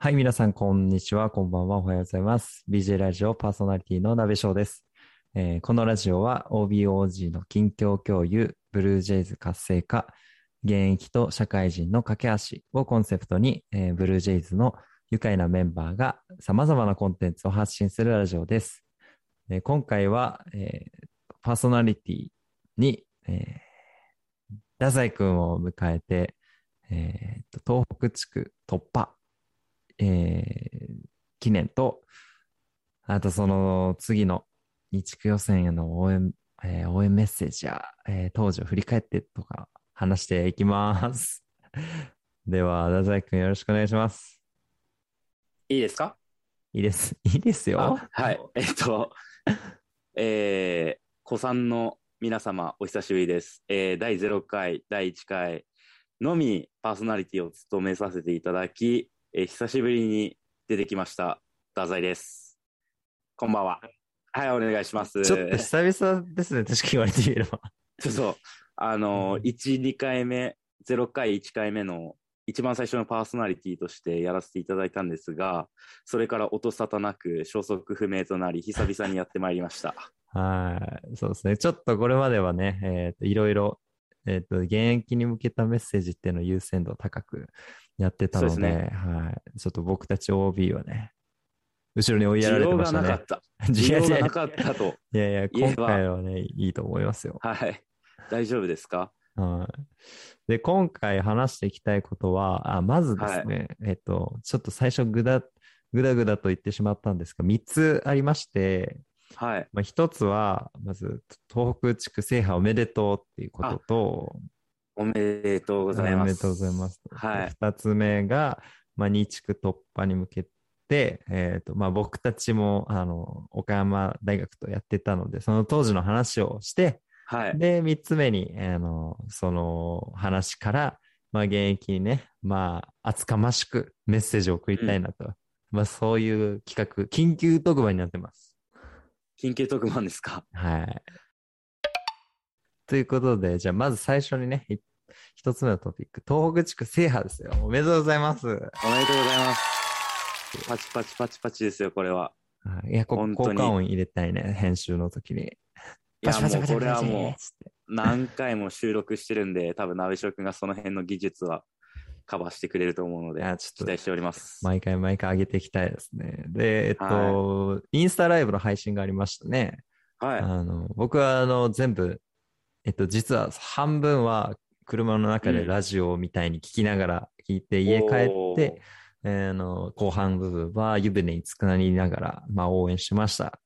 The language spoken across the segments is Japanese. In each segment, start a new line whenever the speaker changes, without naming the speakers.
はい、皆さん、こんにちは。こんばんは。おはようございます。BJ ラジオパーソナリティの鍋翔です、えーこのラジオは OBOG の近況共有、ブルージェイズ活性化、現役と社会人の架け橋をコンセプトに、えーブルージェイズの愉快なメンバーが様々なコンテンツを発信するラジオです。えー今回は、えパーソナリティに、えー太宰くんを迎えて、えーと東北地区突破、えー記念と、あとその次の日区予選への応援、えー応援メッセージや、えー当時を振り返ってとか話していきます。では、太宰くんよろしくお願いします。
いいですか？
いいです。いいですよ。
あはい。えっと、えー、子さんの皆様、お久しぶりです。えー、第0回、第1回のみパーソナリティを務めさせていただき、えー久しぶりに出てきました、太宰です。こんばんは。はい、お願いします。
ちょっと久々ですね、確か言われてみれば。
そうそう。あの、1、2回目、0回、1回目の一番最初のパーソナリティとしてやらせていただいたんですが、それから音沙汰なく消息不明となり、久々にやってまいりました。
はい。そうですね。ちょっとこれまではね、えっ、と、いろいろ、えっ、と、現役に向けたメッセージっていうのを優先度高くやってたので、
ですね
はい。ちょっと僕たち OB はね、後ろに追い
需
やられて
要
ましたね
がなかっ。た。需要がなかったと。
いやいや、今回はね、いいと思いますよ。
はい。大丈夫ですか？
はい。で、今回話していきたいことは、あまずですね、えっと、ちょっと最初ぐだ、ぐだぐだと言ってしまったんですが、3つありまして、
はい。
まあ、一つは、まず、東北地区制覇おめでとうっていうことと、
おめでとうございます。
おめでとうございます。
はい
で二つ目が、まあ、2地区突破に向けて、えっ、と、まあ、僕たちも、あの、岡山大学とやってたので、その当時の話をして、
はい。
で、三つ目に、あの、その話から、まあ、現役にね、まあ、厚かましくメッセージを送りたいなと。まあ、そういう企画、緊急特番になってます。
緊急特番ですか？
はい。ということで、じゃあまず最初にね、い一つ目のトピック、東北地区制覇ですよ。おめでとうございます。
おめでとうございます。パチパチパチパチですよ、これは。
はいいや、こ
本当に
効果音入れたいね、編集の時に。
いや、もうこれはもう何回も収録してるんで、多分、鍋翔くんがその辺の技術はカバーしてくれると思うので
いや、ちょっと
期待しております。
毎回毎回上げていきたいですね。で、えっと、インスタライブの配信がありましたね。
はい。
あの、僕はあの、全部、えっと、実は半分は車の中でラジオみたいに聞きながら聞いて、家帰って、えーあの、後半部分は湯船につくなりながら、まあ応援しました。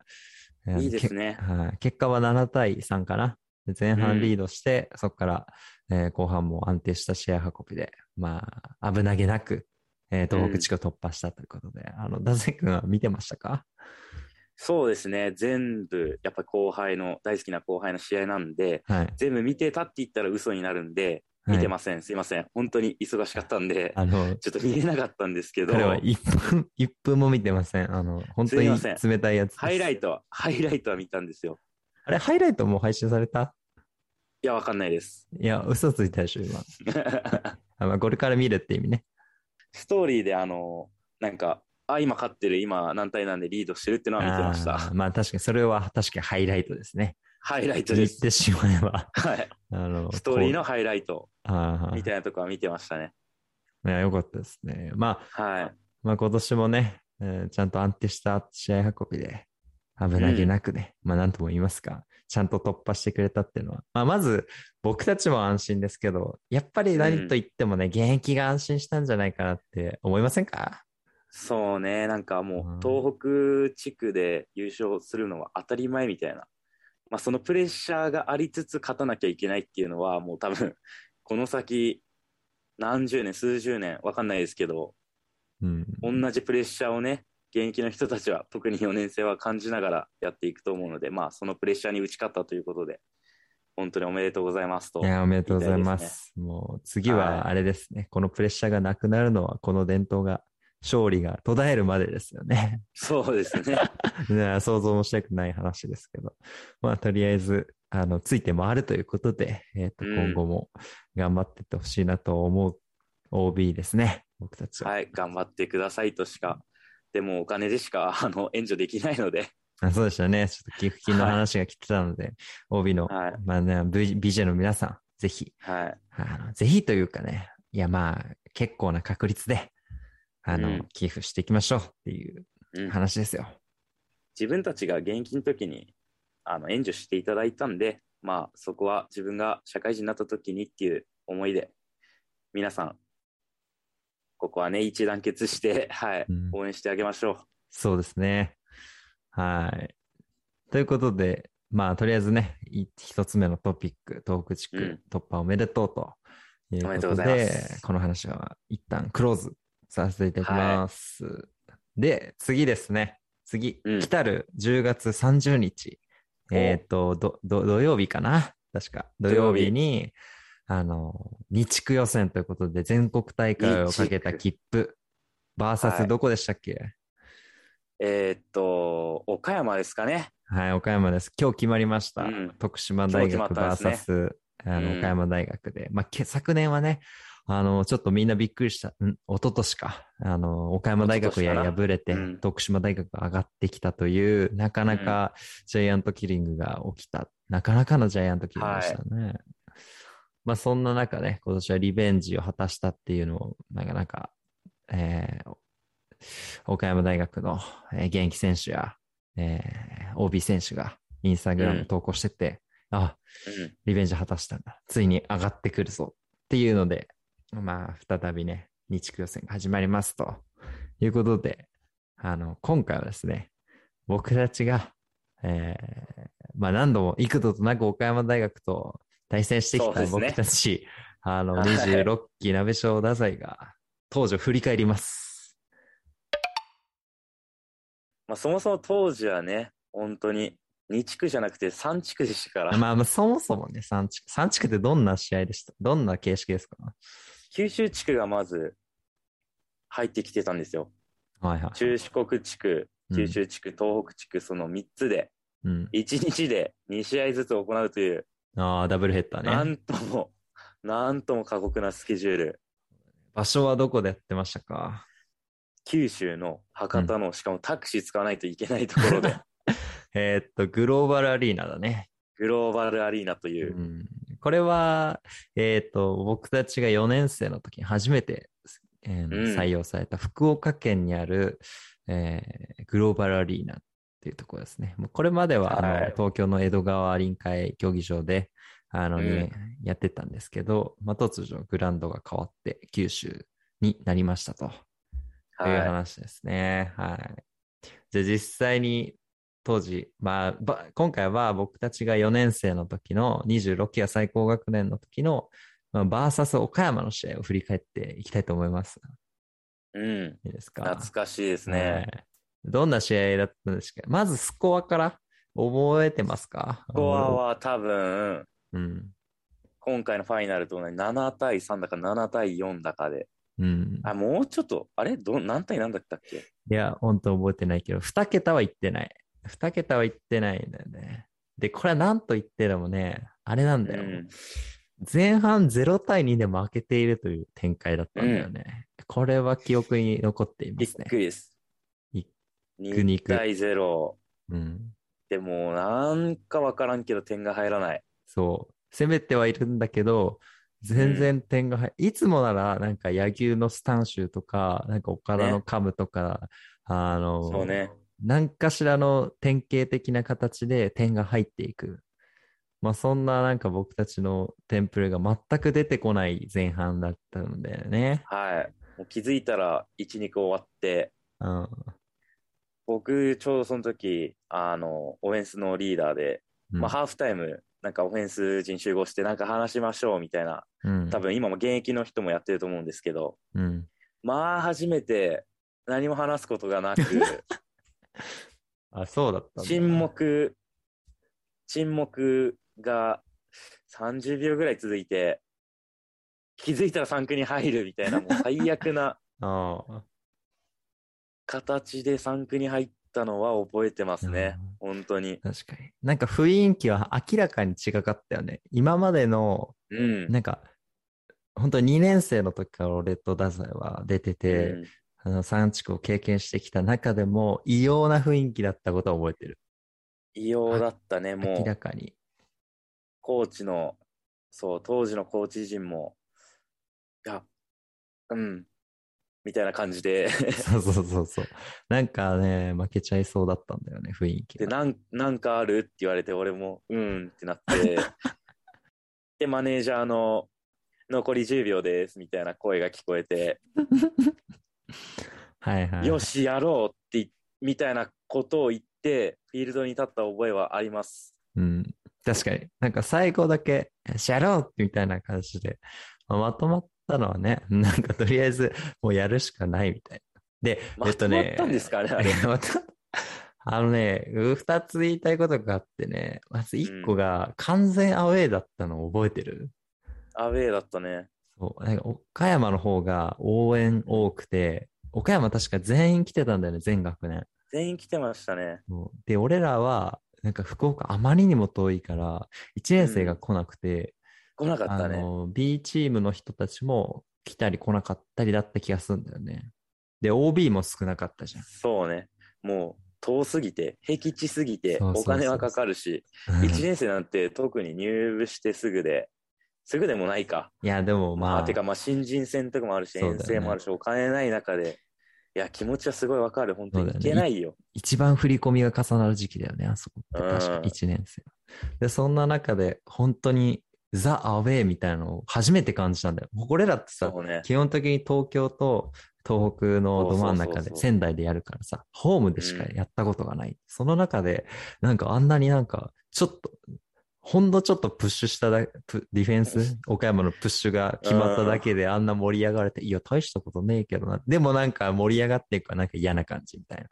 えー
いいですね
けはい。結果は7対3かな。で前半リードして、そこから、えー後半も安定した試合運びで、まあ、危なげなく、えー東北地区を突破したということで、あの、ダゼ君は見てましたか？
そうですね。全部、やっぱ後輩の、大好きな後輩の試合なんで、
はい。
全部見てたって言ったら嘘になるんで、見てません。すいません。本当に忙しかったんで、
あの、
ちょっと見れなかったんですけど、
彼は1分、1分も見てません。あの、本当に冷たいやつ。
ハイライトは、ハイライトは見たんですよ。
あれ、ハイライトもう配信された？
いや、わかんないです。
いや、嘘ついたでしょ、今。あまあ、これから見るって意味ね。
ストーリーであの、なんか、あ、今勝ってる、今何対何でリードしてるっていうのは見てまし
あ
た。
ーまあ、確かに、それは確かにハイライトですね。
ハイライトです。
言ってしまえば。
はい。
あの、
ストーリー
こ
のハイライトみたいなとこは見てましたね。
いや、よかったですね。まあ、
はい。
まあ、今年もね、えーちゃんと安定した試合運びで、危なげなくね、まあ、なんとも言いますか、ちゃんと突破してくれたっていうのは、まあ、まず、僕たちも安心ですけど、やっぱり何と言ってもね、現役が安心したんじゃないかなって思いませんか？
そうね、なんかも
うん。
う、東北地区で優勝するのは当たり前みたいな。まあ、そのプレッシャーがありつつ勝たなきゃいけないっていうのは、もう多分、この先、何十年、数十年、わかんないですけど、
うん。
同じプレッシャーをね、現役の人たちは、特に4年生は感じながらやっていくと思うので、まあ、そのプレッシャーに打ち勝ったということで、本当におめでとうございますと。
いや、おめでとうございます。もう、次
はい
はあれですね、このプレッシャーがなくなるのは、この伝統が、勝利が途絶えるまでですよね。
そうですね。
ね想像もしたくない話ですけど。まあ、とりあえず、あの、ついて回るということで、えっ、と、
うん
今後も頑張ってってほしいなと思う OB ですね。僕たちは。
はい、頑張ってくださいとしか、でもお金でしか あの援助できないので、
あそうでしたね。ちょっと寄付金の話が来てたので、OB の、
はい。
まあね、BJ の皆さん、ぜひ、
はい、
あのぜひというかね、いやまあ、結構な確率で、あの、
うん。
寄付していきましょうっていう
うん。
話ですよ。
自分たちが現役の時にあの援助していただいたんで、まあ、そこは自分が社会人になった時にっていう思いで、皆さん、ここはね、一致団結して、はい、
うん
応援してあげましょ
そうですね。はい。ということで、まあ、とりあえずね、い一つ目のトピック、東北地区
うん
突破おめでとうというこ
おめでとうござい
とで、
ます
この話は一旦クローズさせていただきます。で、次ですね。次、
うん
来たる10月30日、
お
えっ、とどど、土曜日かな？確か。土曜日に、あの、日区予選ということで、全国大会をかけた切符、バーサ
はい
スどこでしたっけ、
う。えーっと、岡山ですかね。
はい、岡山です。今日決まりました。
うん
徳島大
今
学
日決まったんです
VS、あの
うん
岡山大学で。まあ、け昨年はね、あの、ちょっとみんなびっくりした。ん一昨年か。あの、岡山大学や敗れて、
うん
徳島大学が上がってきたという、なかなかジャイアントキリングが起きた。なかなかのジャイアントキリングでしたね。まあ、そんな中ね、今年はリベンジを果たしたっていうのを、なかなか、えー岡山大学の、えー現役選手や、えー OB 選手がインスタグラム投稿してて、あ、
うん。
リベンジ果たしたんだ。ついに上がってくるぞ。っていうので、まあ、再びね、日区予選が始まりますということで、あの、今回はですね、僕たちが、えーまあ何度も幾度となく岡山大学と対戦してきた僕たち、あの、
はい
26期鍋小太宰が当時を振り返ります。
まあ、そもそも当時はね、本当に2地区じゃなくて3地区でしたから、
まあ、まあ、そもそもね、3地区。3地区ってどんな試合でした？どんな形式ですか？
九州地区がまず入ってきてたんですよ。
はいはい。
中四国地区、
うん
九州地区、東北地区、その3つで、
うん。
1日で2試合ずつ行うという、
ああ、ダブルヘッダーね。
なんとも、なんとも過酷なスケジュール。
場所はどこでやってましたか？
九州の博多の、しかもタクシー使わないといけないところで、
えーっと、グローバルアリーナだね。
グローバルアリーナという。う、
ん、これは、えーっと、僕たちが4年生の時に初めて、えー
うん。
採用された福岡県にある、えーグローバルアリーナ。っていうところですね。もうこれまでは、あの
はい
東京の江戸川臨海競技場で、あの、
うん
ねやってたんですけど、まあ、突如グラウンドが変わって九州になりましたと。という
は
話ですね。はい。じゃあ実際に当時、まあ、ば今回は僕たちが4年生の時の26期が最高学年の時の、まあ、バーサス岡山の試合を振り返っていきたいと思います。
い。うん。
いいですか？
懐かしいです
は
ね。
いどんな試合だったんですか？まずスコアから覚えてますか？
スコアは多分、
うん。
今回のファイナルと同じ7対3だか7対4だかで。
うん。
あ、もうちょっと、あれ？ど何対何だったっけ？
いや、本当覚えてないけど、2桁は言ってない。2桁は言ってないんだよね。で、これは何と言ってでもね、あれなんだよ。
うん
前半0対2で負けているという展開だったんだよね。これは記憶に残っていま
びっ
すね。
くりです。
い
2
肉
対0。
うん。
でも、なんかわからんけど点が入らない。
そう。攻めてはいるんだけど、全然点が入、いつもならなんか野球のスタンシュとか、なんか岡田の
ね
カムとか、あの、
そうね。
何かしらの典型的な形で点が入っていく。まあそんななんか僕たちのテンプレが全く出てこない前半だったんだよね。
はい。もう気づいたら1、2個終わって、
うん。
僕、ちょうどその時、あの、オフェンスのリーダーで、
うん
まあ、ハーフタイム、なんかオフェンス陣集合して、なんか話しましょうみたいな、
うん。
多分今も現役の人もやってると思うんですけど、
うん。
まあ、初めて何も話すことがなく、
あ、そうだった。
沈黙、沈黙が30秒ぐらい続いて、気づいたら3区に入るみたいな、もう最悪な
ああ。
形で3区に入ったのは覚えてますね。本当に。
確かに。なんか雰囲気は明らかに違かったよね。今までの、
うん。
なんか、本当に2年生の時から俺と太宰は出てて、
うん
あの3地区を経験してきた中でも異様な雰囲気だったことは覚えてる。
異様だったね、も
明ら
う、
かに。
コーチの、そう、当時のコーチ陣も、いや、うん、みたいな感じで、
そうそうそうそう。なんかね、負けちゃいそうだったんだよね、雰囲気
で、
が。
なん、なんかあるって言われて、俺も、うんってなって、で、マネージャーの、残り10秒です、みたいな声が聞こえて、
はいはい。
よし、やろうってい、みたいなことを言って、フィールドに立った覚えはあります。
うん。確かに。なんか最後だけ、やろうみたいな感じで、まあまとまったのはね、なんかとりあえずもうやるしかないみたいな。で、
まとまったんですかね、あれ。
いやまたあのね、二つ言いたいことがあってね、まず一個が完全アウェーだったのを覚えてる、
アウェーだったね。
そう。なんか岡山の方が応援多くて、岡山確か全員来てたんだよね、全学年。
全員来てましたね。
で、俺らは、なんか福岡あまりにも遠いから、1年生が来なくて、
来なかっ
あ
たね。
の、B チームの人たちも来たり来なかったりだった気がするんだよね。で、OB も少なかったじゃん。
そうね。もう、遠すぎて、僻地すぎて、お金はかかるし、1年生なんて特に入部してすぐで、すぐでもないか。
いや、でもまあ、
まあ、てか、まあ、新人戦とかもあるし、遠征もあるし、お金ない中で、いや、気持ちはすごいわかる。本当に。いけないよ。
一番振り込みが重なる時期だよね、あそこって。確か
うん
1年生。で、そんな中で、本当にザ・アウェーみたいなのを初めて感じたんだよ。俺らってさ、
ね。
基本的に東京と東北のど真ん中で仙台でやるからさ、ホームでしかやったことがない。その中で、なんかあんなになんか、ちょっと、ほんのちょっとプッシュしただプディフェンス、岡山のプッシュが決まっただけであんな盛り上がれて、いや、大したことねえけどな。でもなんか盛り上がっていくからなんか嫌な感じみたいな。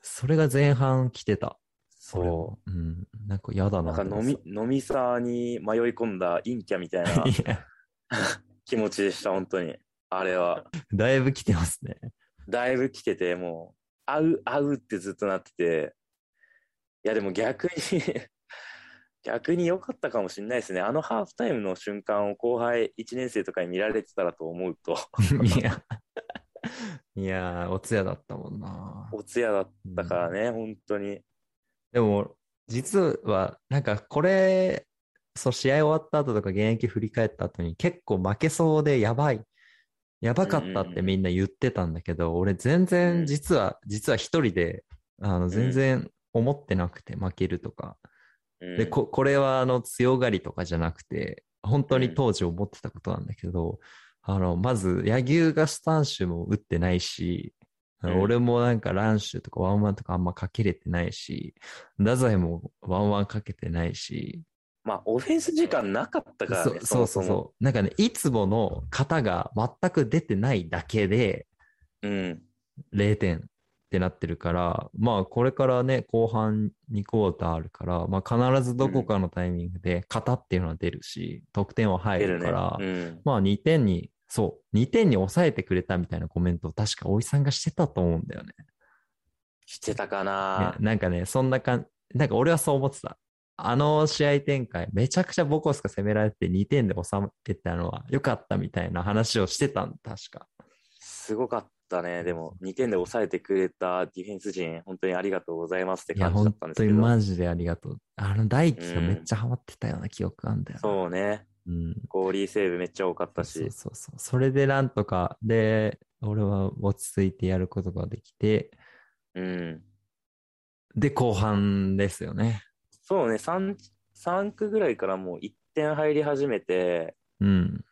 それが前半来てた。
そ
うん。なんか嫌だ
う。
な
なんか飲み、飲みサーに迷い込んだ陰キャみたいな 気持ちでした、本当に。あれは。
だいぶ来てますね。
だいぶ来てて、もう、合う、合うってずっとなってて、いや、でも逆に 逆に良かったかもしれないですね。あのハーフタイムの瞬間を後輩1年生とかに見られてたらと思うと、
いや、いや、おつやだったもんな。
おつやだったからね、本当に。
でも、実は、なんかこれ、そう、試合終わった後とか現役振り返った後に結構負けそうでやばい。やばかったってみんな言ってたんだけど、俺全
うん。
然実は、実は一人で、あの、全然思ってなくて負けるとか。
うん。
で、こ、これはあの強がりとかじゃなくて、本当に当時思ってたことなんだけど、あの、まず、柳生がスタンシュも打ってないし、
うん
俺もなんかランシュとかワンワンとかあんまかけれてないし、太宰もワンワンかけてないし、
まあ、オフェンス時間なかったからね、
そそうそうそう。なんかね、いつもの型が全く出てないだけで
うん。
0点ってなってるから、まあこれからね、後半2クォーターあるから、まあ必ずどこかのタイミングで型っていうのは出るし、得点は入
出る
から、
うん。
まあ2点に、そう、2点に抑えてくれたみたいなコメントを確か大井さんがしてたと思うんだよね。
してたか
ね
な。
なんかね、そんな感じ、なんか俺はそう思ってた。あの試合展開、めちゃくちゃボコスが攻められて2点で収めてたのは良かったみたいな話をしてたん確か。
すごかったね。でも、2点で抑えてくれたディフェンス陣、本当にありがとうございますって感じだ
本当に
ったんですけど。
マジでありがとう。あの大輝がめっちゃハマってたような記憶あんだよな。
そうね。
うん。
ゴーリーセーブめっちゃ多かった
そう
し。
そうそう。それでなんとか、で、俺は落ち着いてやることができて、
うん。
で、後半ですよね。
そうね、3、3区ぐらいからもう1点入り始めて、
うん。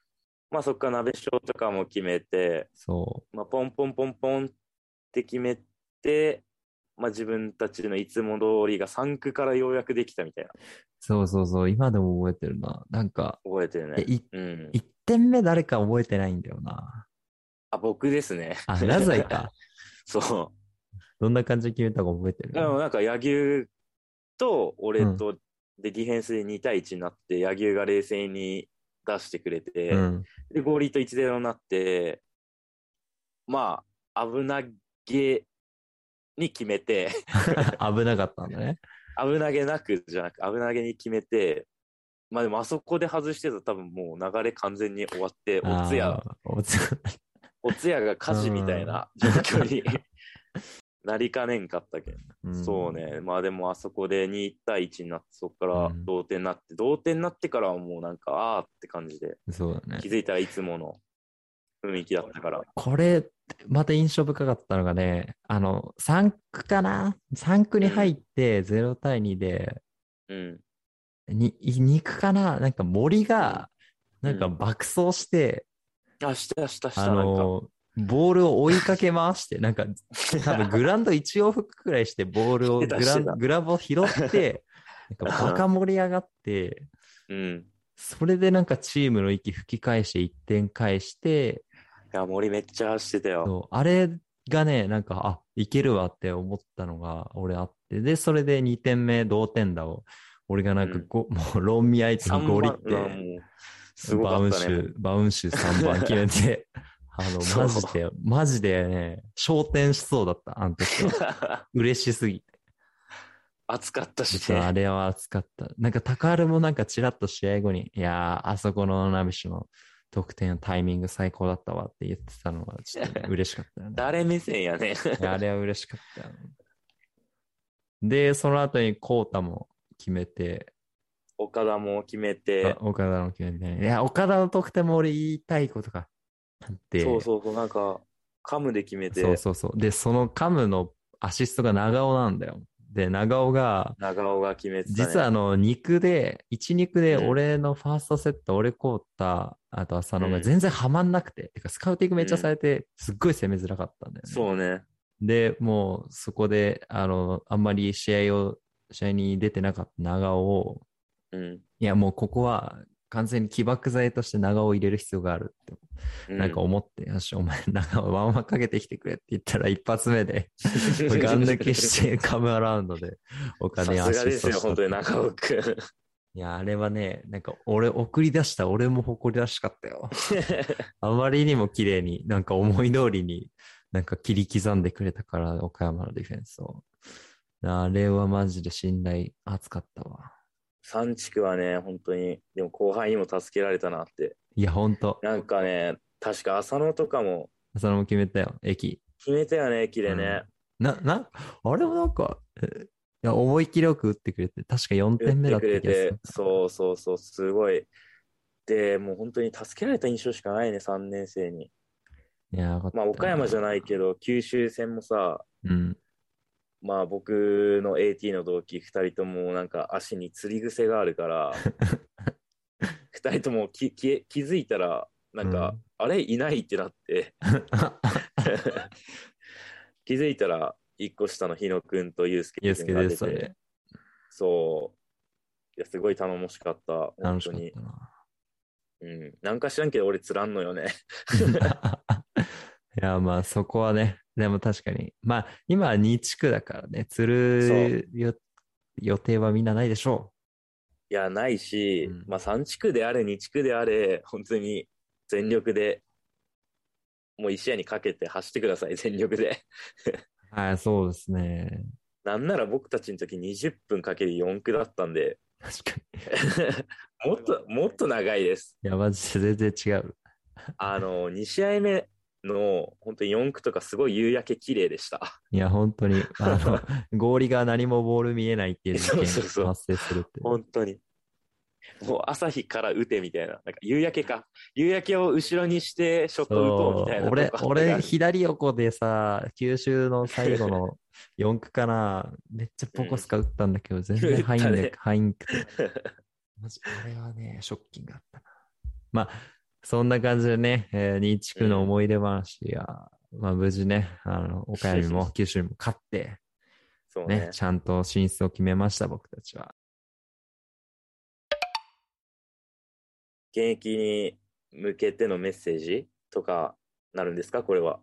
まあそこから鍋賞とかも決めて、
そ
まあポンポンポンポンって決めて、まあ自分たちのいつも通りが3区からようやくできたみたいな。
う。そうそうそう。今でも覚えてるな。なんか、
覚えてるね。
えい
うん。
1点目誰か覚えてないんだよな。
あ、僕ですね。
あ、ラザイか。
そう。
どんな感じで決めたか覚えてる？
でもなんか柳生と俺とでディフェンスで2対1になって、柳生が冷静に出してくれて、
うん。
で、ゴーリーと1-0になって、まあ、危なげに決めて、
危なかったんだね。
危なげなくじゃなく、危なげに決めて、まあでもあそこで外してたら多分もう流れ完全に終わって、おつや、
おつや。
おつやが火事みたいな状況に なりかねんかったけん。
ん
そう。ね。まあでもあそこで2対1になって、そこから
うん
同点になって、同点になってからはもうなんか、あーって感じで、
そうだね
気。づいたらいつもの雰囲気だったから。
これ、また印象深かったのがね、あの、3区かな ?3 区に入って0対2で、
うん。
に2区かな？なんか森が、なんか
うん
爆走して、
あ、したしたした、
あ。の、ボールを追いかけ回して、なんか、多分グラウンド一往復くらいして、ボールをグラグラブを拾って、なんかバカ盛り上がって、
うん。
それでなんかチームの息吹き返して1点返して、
いや、森めっちゃ走ってたよ。
そうあれがね、なんか、あ、いけるわって思ったのが俺あって、で、それで2点目同点だを、俺がなんかご、もう論味相手に
3
ゴリって、
うすご
バウン
かったね。
シュ、バウンシュ3番決めて、あの、マジで、マジでね、昇天しそうだった、あの時は。嬉しすぎて。
暑かったしね。
あれは熱かった。なんか、高原もなんかちらっと試合後に、いやー、あそこのナビシュの得点のタイミング最高だったわって言ってたのが、ちょっと嬉しかったよね。
誰目線やね。
あれは嬉しかったよ。で、その後にコータも決めて、
岡田も決め
あ
て、
岡田の決めて、いや、岡田の得点も俺言いたいことがあって、
そうそうそう、なんか、カムで決めて、
そうそうそうで、そのカムのアシストが長尾なんだよ。で、長尾が、
長尾が決めてた、ね。
実はあの、肉で、1肉で
うん
俺のファーストセット、俺コータ、あと浅野が
うん
全然ハマんなくて、てかスカウティングめっちゃされて、すっごい攻めづらかったんだよね。
そうね。
で、もうそこで、あの、あんまり試合を、試合に出てなかった長尾を、
うん。
いや、もうここは完全に起爆剤として長尾を入れる必要があるって、
う
なんか思って、よし、お前長尾ワンワンかけてきてくれって言ったら一発目で、ガン抜きしてカムアラウンドでお
さ
金ア
すがですよ、本当に長尾くん。
いや、あれはね、なんか俺送り出した俺も誇りらしかったよ。あまりにも綺麗に、なんか思い通りに、なんか切り刻んでくれたから、岡山のディフェンスを。あれはマジで信頼厚かったわ。
三地区はね、本当に、でも後輩にも助けられたなって。
いや、ほんと。
なんかね、確か浅野とかも
それも決めたよ、駅。
決めたよね、駅でね。
な、な、あれもなんか、えいや、思い切りよく打ってくれて、確か4点目だった
打ってくれ
気がする
て、。そうそうそう、すごい。で、もう本当に助けられた印象しかないね、3年生に。
いや、
まあ、岡山じゃ
ない。
ないけど、九州戦もさ、
うん。
まあ僕の AT の同期2人ともなんか足に釣り癖があるから、2人ともきき気づいたら、なんか、
うん
あれ？いないってなって、気づいたら、1個下の日野くんとユうスケ
ユースケ
くんが出て
で。
そう。いや、すごい頼もしかった。本当に。うん。なんか知らんけど俺つらんのよね。
いや、まあそこはね、でも確かに。まあ今は2地区だからね、釣るよ予定はみんなないでしょ
いや、ないし、
うん
まあ3地区であれ、2地区であれ、本当に全力で、もう1試合にかけて走ってください、全力で。
う。はい、そうですね。
なんなら僕たちの時20分かける4区だったんで、
確かに。
もっと、もっと長いです。
いや、マジで全然違う。
あの、2試合目の本当に4区とかすごい夕焼け綺麗でした。
いや、本当に、あの、合理が何もボール見えないっていう事件
そうそうそう
発生するって。
本当に。もう朝日から打てみたいな。なんか夕焼けか。夕焼けを後ろにしてショット打とうみたいな
俺俺、左横でさ、九州の最後の4区かな、めっちゃポコスカ打ったんだけど、全然入んね
打ったね
入んくて。マジ、あれはね、ショッキングだったな。まあ、そんな感じでね、えー、新地区の思い出話や、まあ無事ね、あの、岡山にも九州にも勝って、
そうね、。
ねちゃんと進出を決めました、僕たちは。
現役に向けてのメッセージとかなるんですか？これは。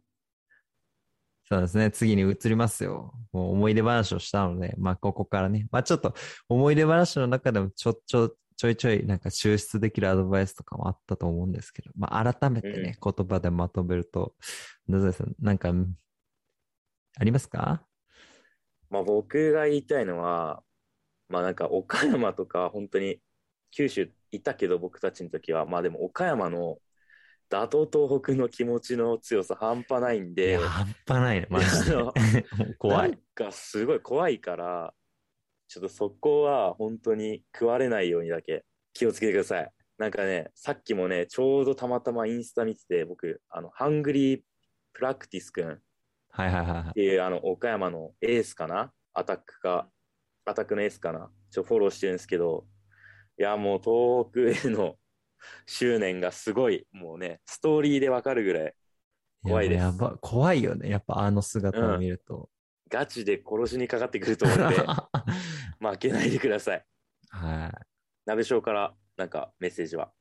そうですね。次に移りますよ。もう思い出話をしたので、まあここからね。まあちょっと思い出話の中でもちょ、ちょ、ちょいちょいなんか抽出できるアドバイスとかもあったと思うんですけど、まあ改めてね、言葉でまとめると、野添さん、なんか、ありますか？
まあ僕が言いたいのは、まあなんか岡山とか本当に九州いたけど、僕たちの時は、まあでも岡山の打倒東北の気持ちの強さ半端ないんで
半端ないね、マジで。怖
なん
い。
かすごい怖いから、ちょっとそこは本当に食われないようにだけ気をつけてください。なんかね、さっきもね、ちょうどたまたまインスタ見てて、僕、あの、ハングリープラクティスくんっ
はいはいはいはい。
ていう、あの、岡山のエースかな？アタックか、アタックのエースかな？ちょ、フォローしてるんですけど、いや、もう東北への執念がすごい、もうね、ストーリーでわかるぐらい、怖いです
ややば、怖いよね。やっぱあの姿を見ると。
ガチで殺しにかかってくると思うんで、負けないでください。
はい。
鍋翔からなんかメッセージは？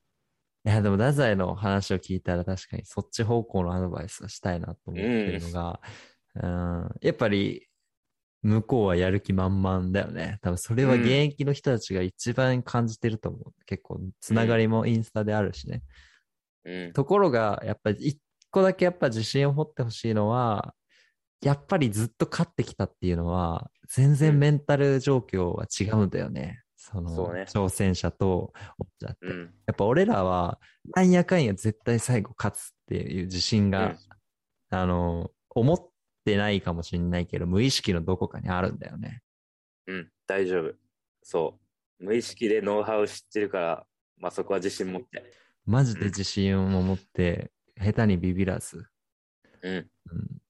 いや、でも、太宰の話を聞いたら確かにそっち方向のアドバイスをしたいなと思ってるのが、うん、やっぱり、向こうはやる気満々だよね。多分それは
うん
現役の人たちが一番感じてると思う。結構、つながりもインスタであるしね。
うん。
ところが、やっぱり一個だけやっぱ自信を持ってほしいのは、やっぱりずっと勝ってきたっていうのは、全然メンタル状況は違うんだよね。その、挑戦者と、おっちゃって。
うん。
やっぱ俺らは、なんやかんや絶対最後勝つっていう自信が、
うん
あの、思ってないかもしれないけど、無意識のどこかにあるんだよね。
うん。大丈夫。そう。無意識でノウハウ知ってるから、まあそこは自信持って。
マジで自信を持って、下手にビビらず。
うん。
うん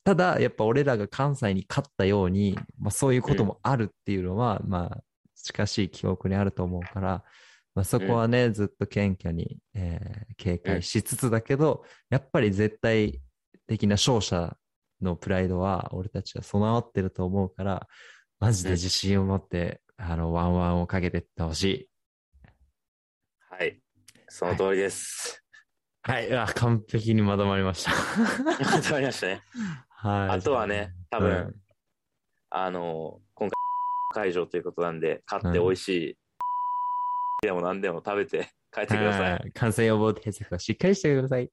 ただ、やっぱ俺らが関西に勝ったように、まあ、そういうこともあるっていうのは、まあ、近しい記憶にあると思うから、まあ、そこはね、ずっと謙虚に、えー警戒しつつだけど、やっぱり絶対的な勝者のプライドは俺たちは備わってると思うから、マジで自信を持って、あの、ワンワンをかけていってほしい。
はい。その通りです。
はい、あ完璧にまとまりました。
わかりましたね。
はい。
あとはね、多
うん
分、あの、今回会場ということなんで、買って美味しい、でも何でも食べて帰ってください。
はい感染予防対策はしっかりしてください。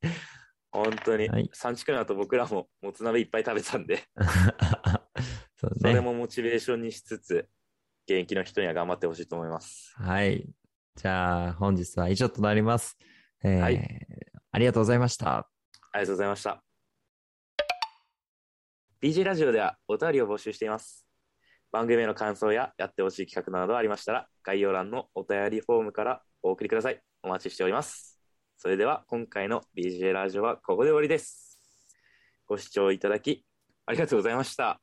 本当に、
はい
産地区の後僕らももつ鍋いっぱい食べたんで、
そう
それ
ね。
もモチベーションにしつつ、現役の人には頑張ってほしいと思います。
はい。じゃあ、本日は以上となります。えー
はい
ありがとうございました。
ありがとうございました。BJ ラジオではお便りを募集しています。番組への感想ややってほしい企画などありましたら、概要欄のお便りフォームからお送りください。お待ちしております。それでは今回の BJ ラジオはここで終わりです。ご視聴いただきありがとうございました。